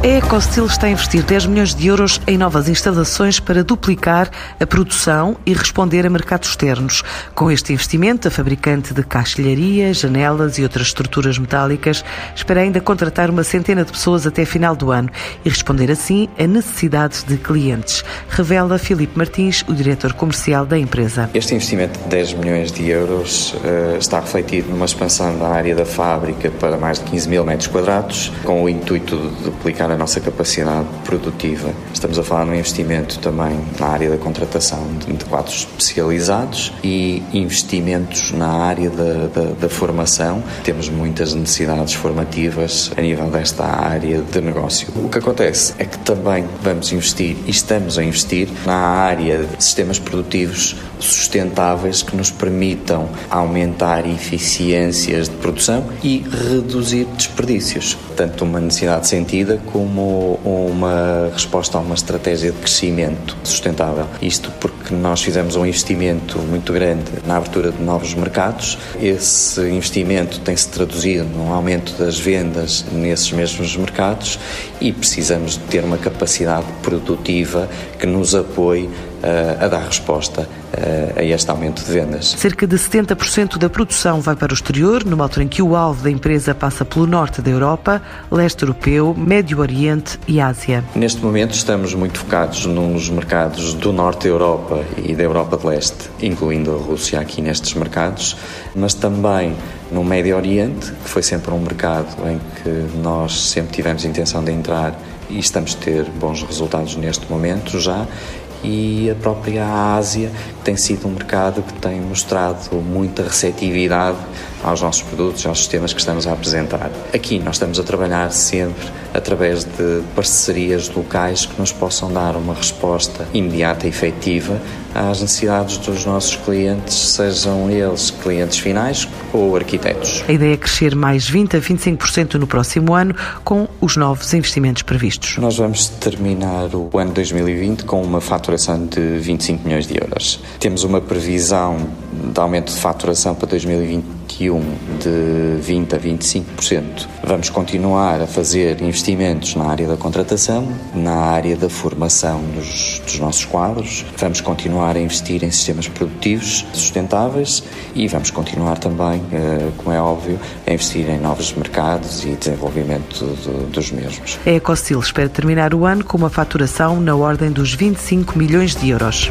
A Ecostil está a investir 10 milhões de euros em novas instalações para duplicar a produção e responder a mercados externos. Com este investimento, a fabricante de caixilharia, janelas e outras estruturas metálicas espera ainda contratar uma centena de pessoas até final do ano e responder assim a necessidades de clientes, revela Filipe Martins, o diretor comercial da empresa. Este investimento de 10 milhões de euros uh, está refletido numa expansão da área da fábrica para mais de 15 mil metros quadrados, com o intuito de duplicar a nossa capacidade produtiva. Estamos a falar de um investimento também na área da contratação de quadros especializados e investimentos na área da, da, da formação. Temos muitas necessidades formativas a nível desta área de negócio. O que acontece é que também vamos investir e estamos a investir na área de sistemas produtivos sustentáveis que nos permitam aumentar eficiências de produção e reduzir desperdícios. Tanto uma necessidade sentida como uma resposta a uma estratégia de crescimento sustentável. Isto porque nós fizemos um investimento muito grande na abertura de novos mercados. Esse investimento tem-se traduzido num aumento das vendas nesses mesmos mercados e precisamos de ter uma capacidade produtiva que nos apoie a dar resposta a este aumento de vendas. Cerca de 70% da produção vai para o exterior, numa altura em que o alvo da empresa passa pelo norte da Europa, leste europeu, Médio Oriente e Ásia. Neste momento estamos muito focados nos mercados do norte da Europa e da Europa de leste, incluindo a Rússia aqui nestes mercados, mas também no Médio Oriente, que foi sempre um mercado em que nós sempre tivemos intenção de entrar e estamos a ter bons resultados neste momento já e a própria Ásia tem sido um mercado que tem mostrado muita receptividade aos nossos produtos, aos sistemas que estamos a apresentar. Aqui nós estamos a trabalhar sempre através de parcerias locais que nos possam dar uma resposta imediata e efetiva às necessidades dos nossos clientes, sejam eles clientes finais ou arquitetos. A ideia é crescer mais 20 a 25% no próximo ano com os novos investimentos previstos. Nós vamos terminar o ano 2020 com uma faturação de 25 milhões de euros. Temos uma previsão de aumento de faturação para 2021 de 20 a 25%. Vamos continuar a fazer investimentos na área da contratação, na área da formação dos, dos nossos quadros. Vamos continuar a investir em sistemas produtivos sustentáveis e vamos continuar também, eh, como é óbvio, a investir em novos mercados e desenvolvimento dos mesmos. A Ecostil espera terminar o ano com uma faturação na ordem dos 25 milhões de euros.